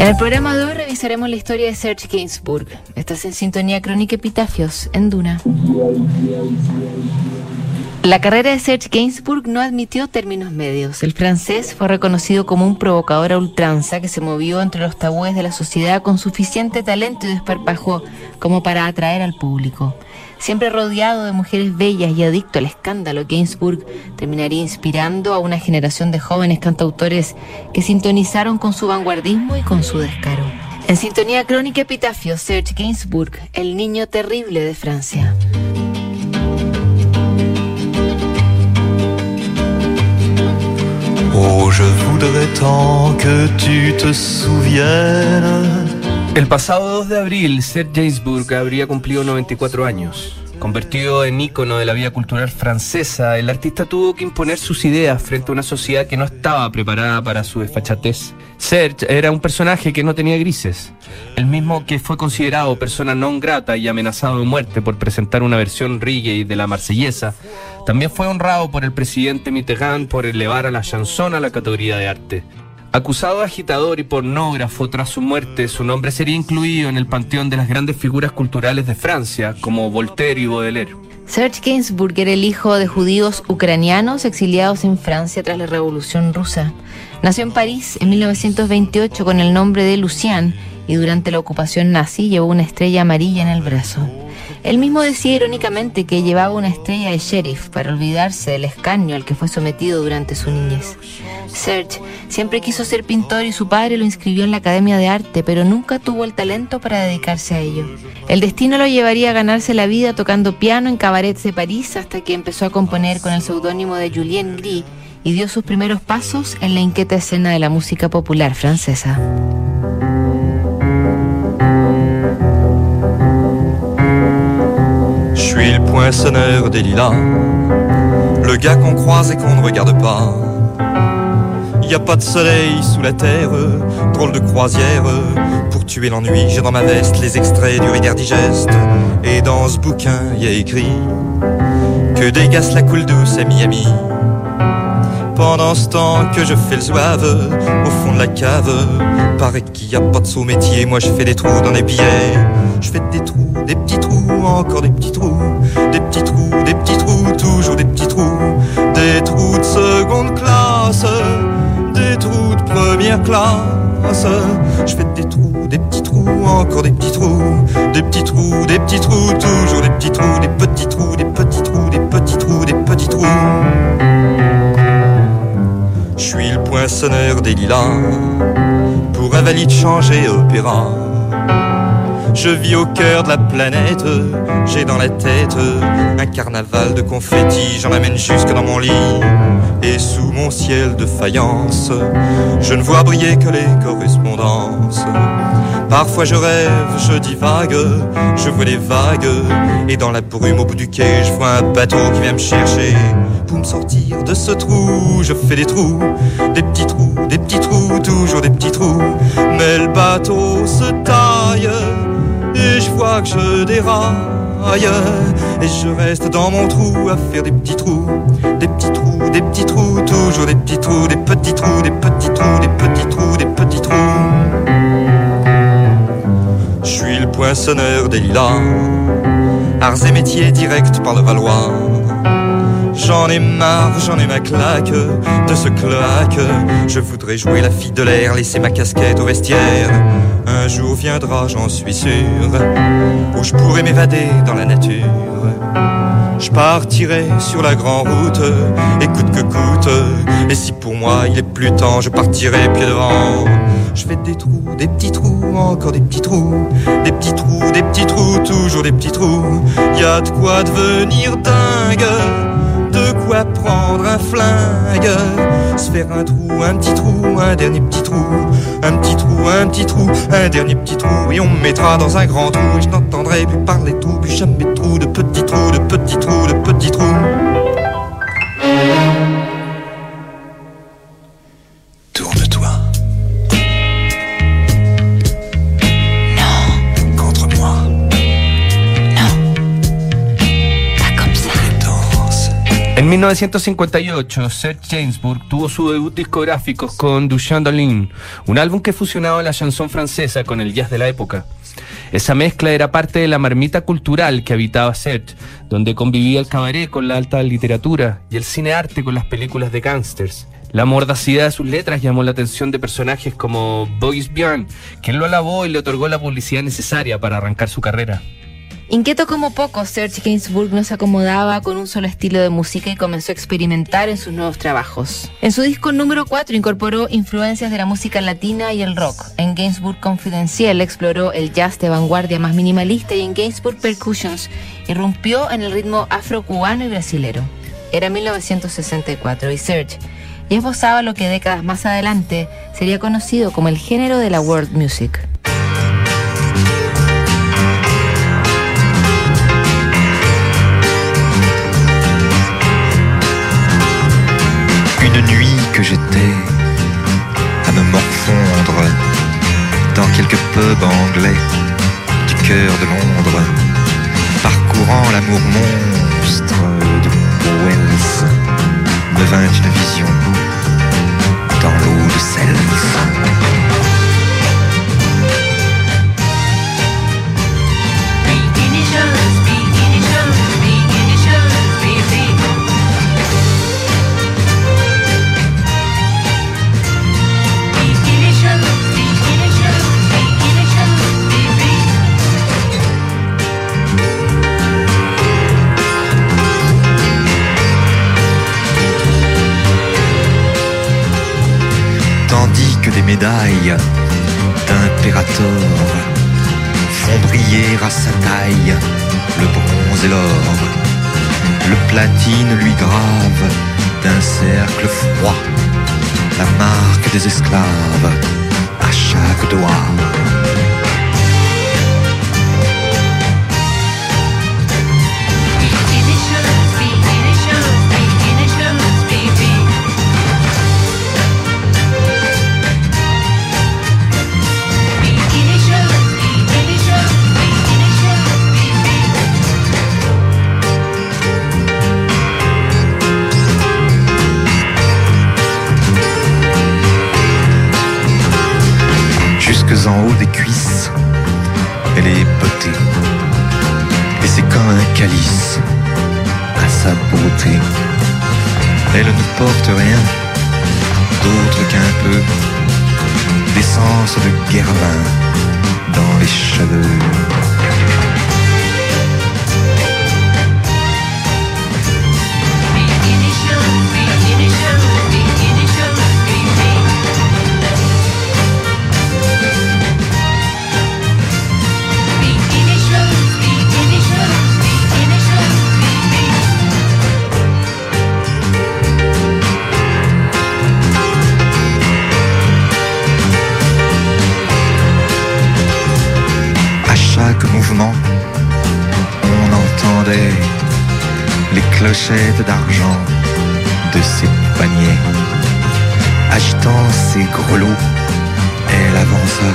En el programa de hoy revisaremos la historia de Serge Gainsbourg. Estás en sintonía crónica Epitafios en Duna. La carrera de Serge Gainsbourg no admitió términos medios. El francés fue reconocido como un provocador a ultranza que se movió entre los tabúes de la sociedad con suficiente talento y desparpajo como para atraer al público. Siempre rodeado de mujeres bellas y adicto al escándalo, Gainsbourg terminaría inspirando a una generación de jóvenes cantautores que sintonizaron con su vanguardismo y con su descaro. En sintonía crónica epitafio, Serge Gainsbourg, el niño terrible de Francia. El pasado 2 de abril, Serge Gainsbourg habría cumplido 94 años. Convertido en ícono de la vida cultural francesa, el artista tuvo que imponer sus ideas frente a una sociedad que no estaba preparada para su desfachatez. Serge era un personaje que no tenía grises, el mismo que fue considerado persona non grata y amenazado de muerte por presentar una versión reggae de la marsellesa, también fue honrado por el presidente Mitterrand por elevar a la chanson a la categoría de arte. Acusado de agitador y pornógrafo tras su muerte, su nombre sería incluido en el panteón de las grandes figuras culturales de Francia, como Voltaire y Baudelaire. Serge Gainsbourg era el hijo de judíos ucranianos exiliados en Francia tras la Revolución Rusa. Nació en París en 1928 con el nombre de Lucien y durante la ocupación nazi llevó una estrella amarilla en el brazo. Él mismo decía irónicamente que llevaba una estrella de sheriff para olvidarse del escarnio al que fue sometido durante su niñez. Serge siempre quiso ser pintor y su padre lo inscribió en la Academia de Arte, pero nunca tuvo el talento para dedicarse a ello. El destino lo llevaría a ganarse la vida tocando piano en cabarets de París hasta que empezó a componer con el seudónimo de Julien Gris y dio sus primeros pasos en la inquieta escena de la música popular francesa. Poinçonneur des lilas, le gars qu'on croise et qu'on ne regarde pas. Y a pas de soleil sous la terre, drôle de croisière. Pour tuer l'ennui, j'ai dans ma veste les extraits du Reader Digest. Et dans ce bouquin, y a écrit que dégasse la coule douce à Miami. Pendant ce temps que je fais le zouave au fond de la cave, paraît qu'il y a pas de sous métier. Moi, je fais des trous dans les billets. Je fais des trous, des petits trous, encore des petits trous, des petits trous, des petits trous, toujours des petits trous, des trous de seconde classe des trous de première classe. Je fais des trous, des petits trous, encore des petits trous, des petits trous, des petits trous, toujours des petits trous, des petits trous, des petits trous, des petits trous, des petits trous. Je suis le poinçonneur des lilas, pour un valide changer opéra. Je vis au cœur de la planète, j'ai dans la tête un carnaval de confettis, j'en amène jusque dans mon lit. Et sous mon ciel de faïence, je ne vois briller que les correspondances. Parfois je rêve, je divague, je vois les vagues, et dans la brume au bout du quai, je vois un bateau qui vient me chercher. Pour me sortir de ce trou, je fais des trous, des petits trous, des petits trous, toujours des petits trous. Mais le bateau se taille et je vois que je déraille. Et je reste dans mon trou à faire des petits trous. Des petits trous, des petits trous, toujours des petits trous Des petits trous, des petits trous, des petits trous, des petits trous. Je suis le poinçonneur des lilas. Arts et métiers direct par le Valois J'en ai marre, j'en ai ma claque de ce cloaque. Je voudrais jouer la fille de l'air, laisser ma casquette au vestiaire. Un jour viendra, j'en suis sûr, où je pourrai m'évader dans la nature. Je partirai sur la grande route, écoute que coûte. Et si pour moi il est plus temps, je partirai pied devant. Je fais des trous, des petits trous, encore des petits trous, des petits trous, des petits trous, toujours des petits trous. Y a de quoi devenir dingue de quoi prendre un flingue, se faire un trou, un petit trou, un dernier petit trou, un petit trou, un petit trou, un dernier petit trou, et on me mettra dans un grand trou, et je n'entendrai plus parler tout, plus jamais de trou, de petits trous, de petits trous, de petits trous. 1958, Serge Gainsbourg tuvo su debut discográfico con Du Chandolin, un álbum que fusionaba la chanson francesa con el jazz de la época. Esa mezcla era parte de la marmita cultural que habitaba Serge, donde convivía el cabaret con la alta literatura y el cine arte con las películas de gangsters. La mordacidad de sus letras llamó la atención de personajes como Boris Björn, quien lo alabó y le otorgó la publicidad necesaria para arrancar su carrera. Inquieto como poco, Serge Gainsbourg no se acomodaba con un solo estilo de música y comenzó a experimentar en sus nuevos trabajos. En su disco número 4 incorporó influencias de la música latina y el rock. En Gainsbourg Confidencial exploró el jazz de vanguardia más minimalista y en Gainsbourg Percussions irrumpió en el ritmo afro-cubano y brasilero. Era 1964 y Serge ya esbozaba lo que décadas más adelante sería conocido como el género de la world music. Une nuit que j'étais à me morfondre dans quelques pubs anglais du cœur de Londres, parcourant l'amour monstre de Wells, me vint une vision dans l'eau de sel. escravos. D'argent de ses paniers. Agitant ses grelots, elle avança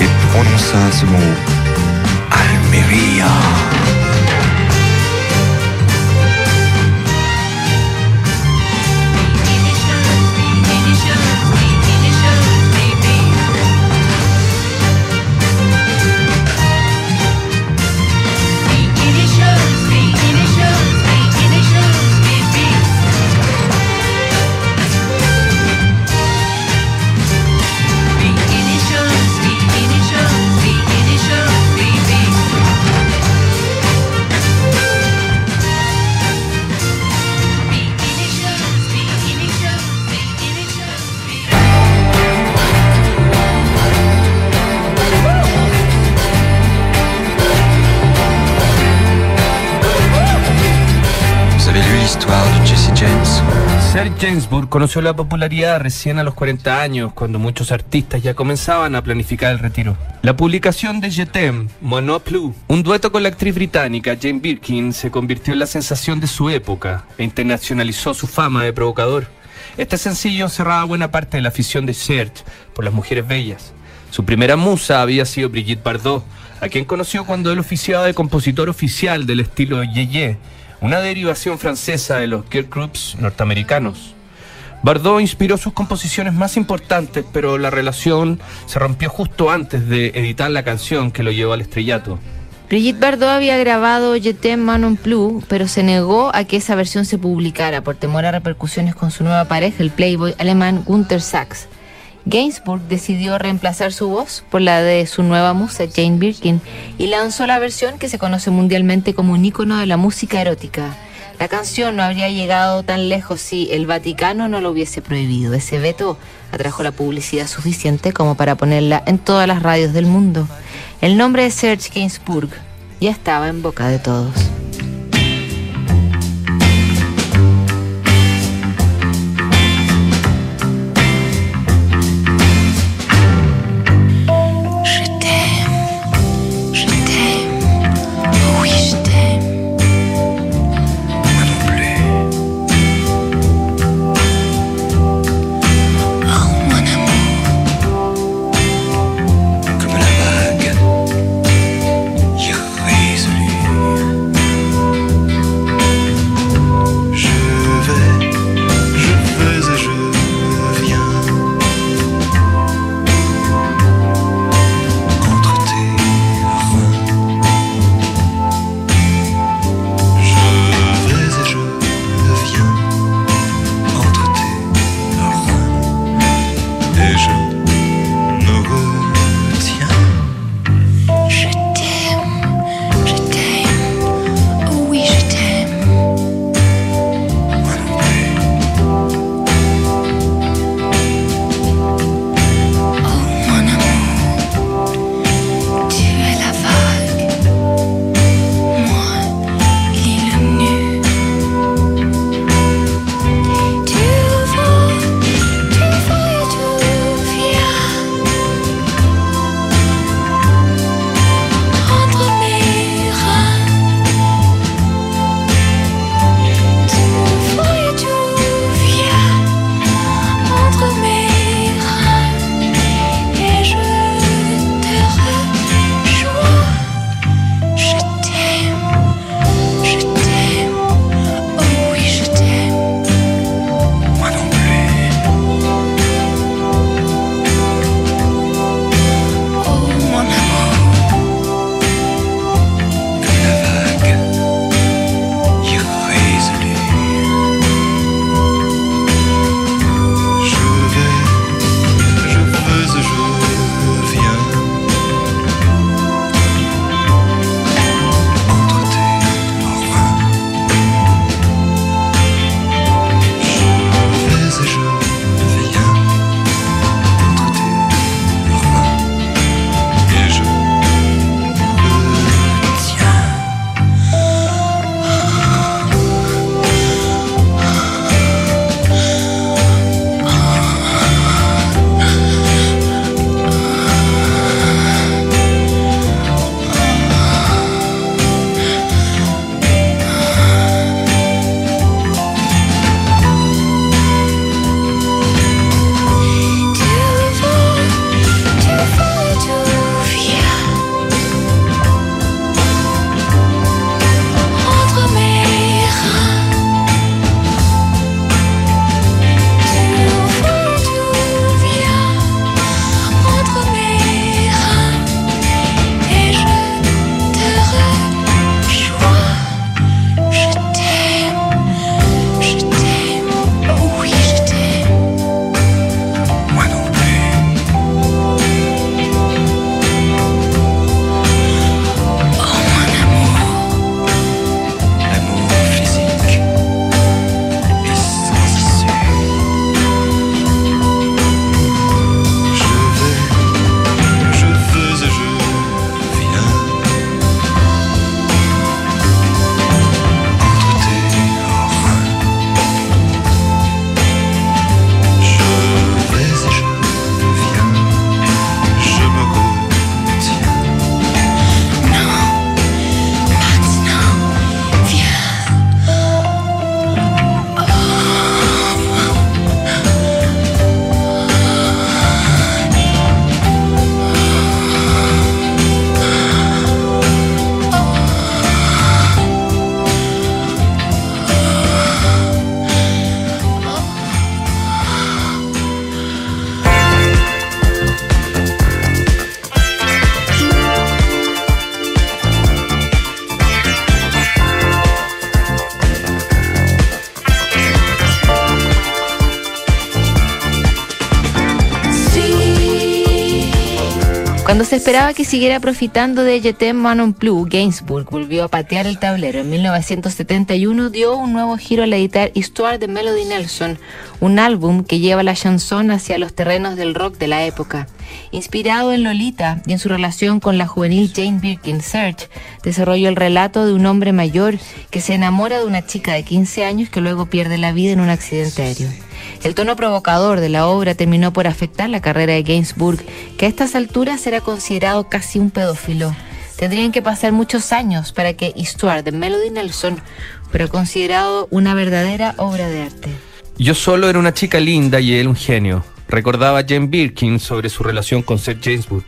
et prononça ce mot Almeria. Conoció la popularidad recién a los 40 años, cuando muchos artistas ya comenzaban a planificar el retiro. La publicación de Je non plus, un dueto con la actriz británica Jane Birkin, se convirtió en la sensación de su época e internacionalizó su fama de provocador. Este sencillo encerraba buena parte de la afición de Serge por las mujeres bellas. Su primera musa había sido Brigitte Bardot, a quien conoció cuando él oficiaba de compositor oficial del estilo Yeye, una derivación francesa de los girl groups norteamericanos. Bardot inspiró sus composiciones más importantes, pero la relación se rompió justo antes de editar la canción que lo llevó al estrellato. Brigitte Bardot había grabado Je t'aime Manon Plus, pero se negó a que esa versión se publicara por temor a repercusiones con su nueva pareja, el playboy alemán Gunther Sachs. Gainsbourg decidió reemplazar su voz por la de su nueva musa Jane Birkin y lanzó la versión que se conoce mundialmente como un ícono de la música erótica. La canción no habría llegado tan lejos si el Vaticano no lo hubiese prohibido. Ese veto atrajo la publicidad suficiente como para ponerla en todas las radios del mundo. El nombre de Serge Gainsbourg ya estaba en boca de todos. Se esperaba que siguiera profitando de Jetem Manon Plus, Gainsbourg volvió a patear el tablero. En 1971 dio un nuevo giro al editar Histoire de Melody Nelson, un álbum que lleva la chanson hacia los terrenos del rock de la época. Inspirado en Lolita y en su relación con la juvenil Jane Birkin, Serge desarrolló el relato de un hombre mayor que se enamora de una chica de 15 años que luego pierde la vida en un accidente aéreo. El tono provocador de la obra terminó por afectar la carrera de Gainsbourg, que a estas alturas era considerado casi un pedófilo. Tendrían que pasar muchos años para que Histoire de Melody Nelson fuera considerado una verdadera obra de arte. Yo solo era una chica linda y él un genio. Recordaba Jane Birkin sobre su relación con Seth Gainsbourg.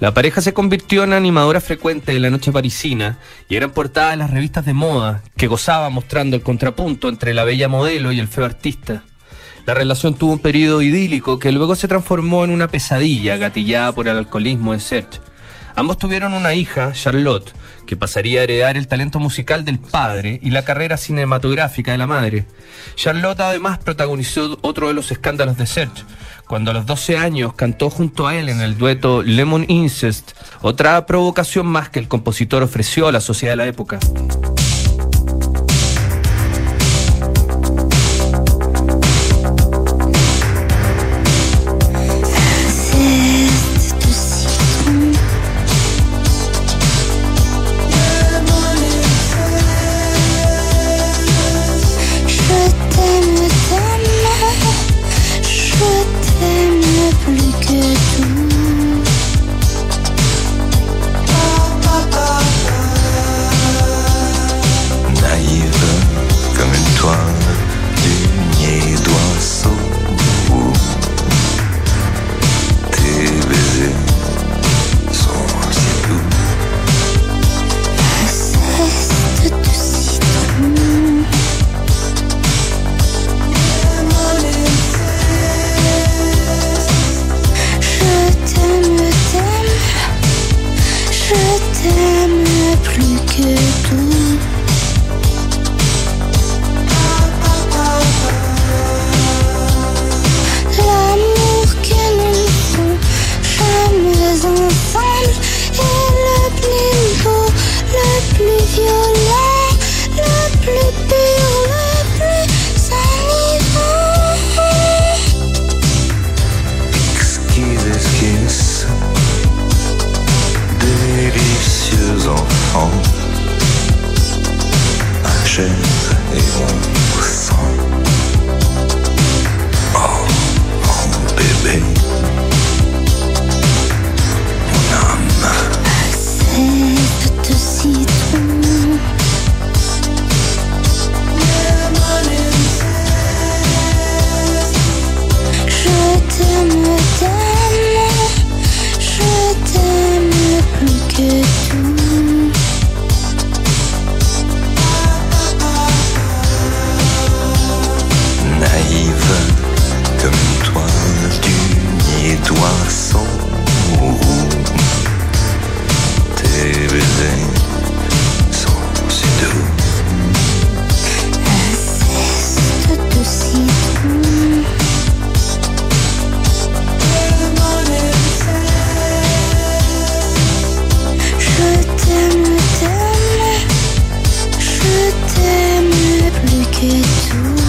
La pareja se convirtió en animadora frecuente de la noche parisina y eran portadas en las revistas de moda que gozaban mostrando el contrapunto entre la bella modelo y el feo artista. La relación tuvo un periodo idílico que luego se transformó en una pesadilla gatillada por el alcoholismo de Serge. Ambos tuvieron una hija, Charlotte, que pasaría a heredar el talento musical del padre y la carrera cinematográfica de la madre. Charlotte además protagonizó otro de los escándalos de Serge, cuando a los 12 años cantó junto a él en el dueto Lemon Incest, otra provocación más que el compositor ofreció a la sociedad de la época. Plus que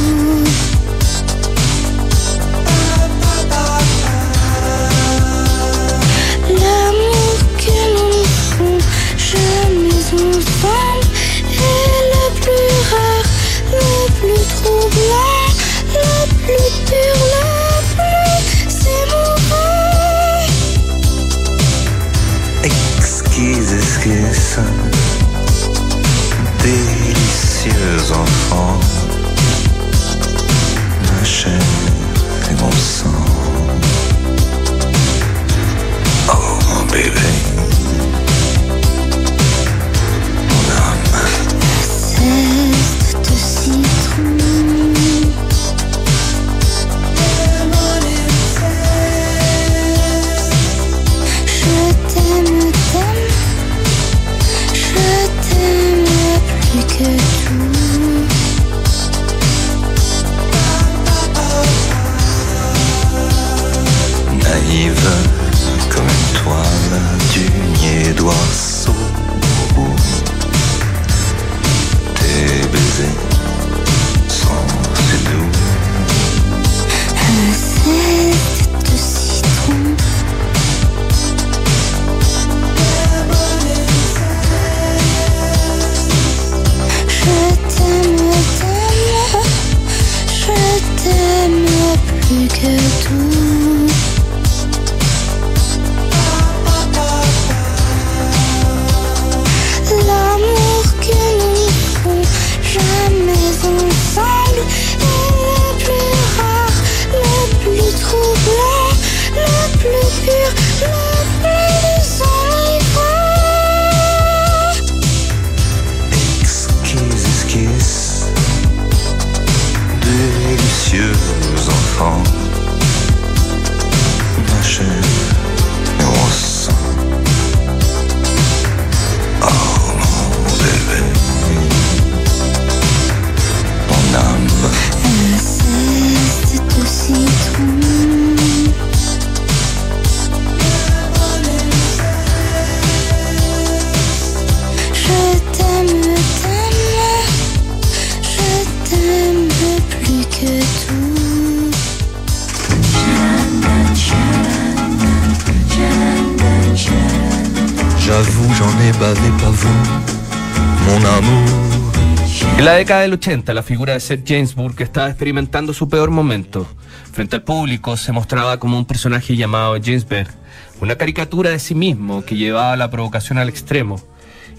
bavé pas mon amour. En la década del 80, la figura de Seth Gainsbourg estaba experimentando su peor momento. Frente al público se mostraba como un personaje llamado James Berg, una caricatura de sí mismo que llevaba la provocación al extremo.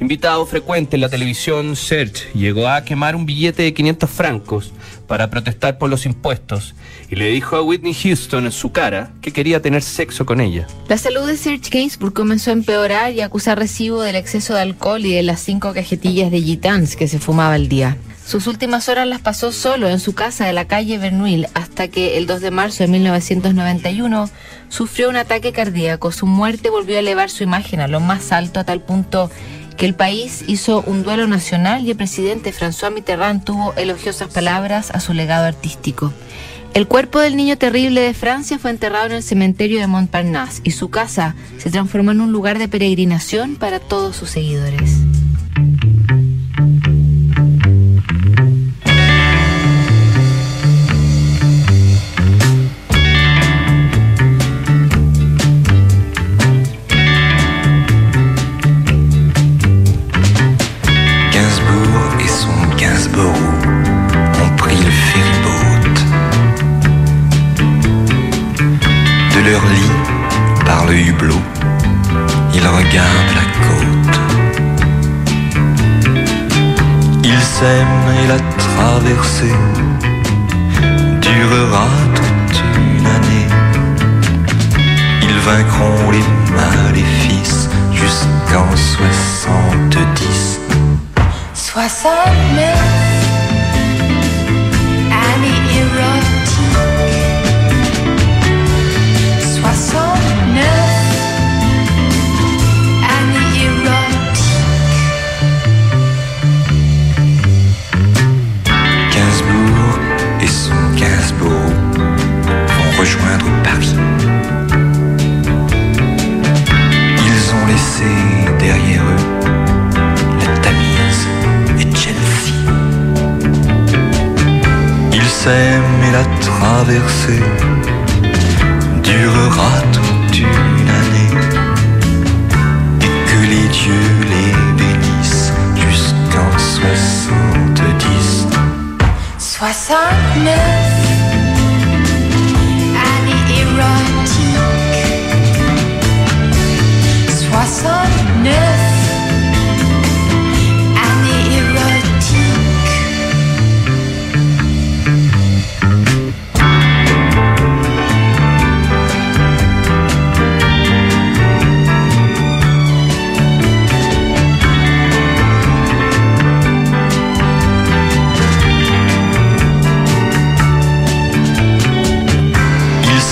Invitado frecuente en la televisión, Serge llegó a quemar un billete de 500 francos para protestar por los impuestos y le dijo a Whitney Houston en su cara que quería tener sexo con ella. La salud de Serge Gainsbourg comenzó a empeorar y acusa recibo del exceso de alcohol y de las cinco cajetillas de gitans que se fumaba al día. Sus últimas horas las pasó solo en su casa de la calle Bernuil hasta que el 2 de marzo de 1991 sufrió un ataque cardíaco. Su muerte volvió a elevar su imagen a lo más alto a tal punto que el país hizo un duelo nacional y el presidente François Mitterrand tuvo elogiosas palabras a su legado artístico. El cuerpo del niño terrible de Francia fue enterrado en el cementerio de Montparnasse y su casa se transformó en un lugar de peregrinación para todos sus seguidores. Le hublot, ils regardent la côte. Ils s'aiment et la traversée durera toute une année. Ils vaincront les maléfices jusqu'en 70. 69 année érotique rejoindre Paris. Ils ont laissé derrière eux la Tamise et Chelsea. Ils s'aiment et la traversée durera toute une année. Et que les dieux les bénissent jusqu'en 70. 69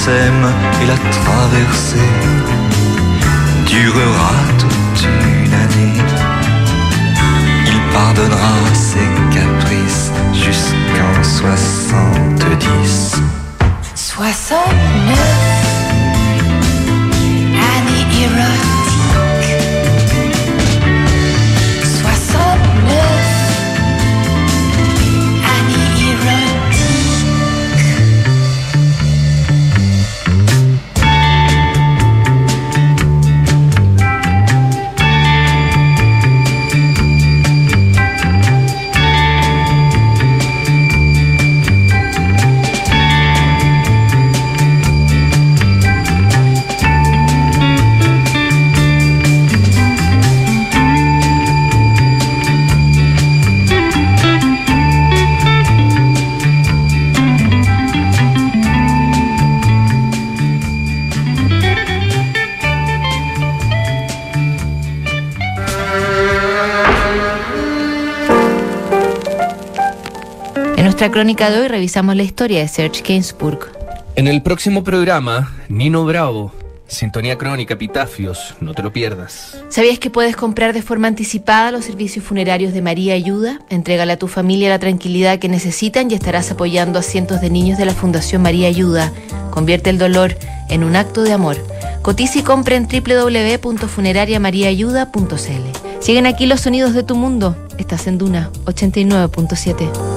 Et la traversée durera toute une année. Il pardonnera ses caprices jusqu'en 70. 69 nuestra crónica de hoy revisamos la historia de Serge Gainsbourg. En el próximo programa, Nino Bravo, Sintonía Crónica, Epitafios, no te lo pierdas. ¿Sabías que puedes comprar de forma anticipada los servicios funerarios de María Ayuda? Entrégale a tu familia la tranquilidad que necesitan y estarás apoyando a cientos de niños de la Fundación María Ayuda. Convierte el dolor en un acto de amor. Cotiza y compra en www.funerariamariaayuda.cl. Siguen aquí los sonidos de tu mundo. Estás en Duna 89.7.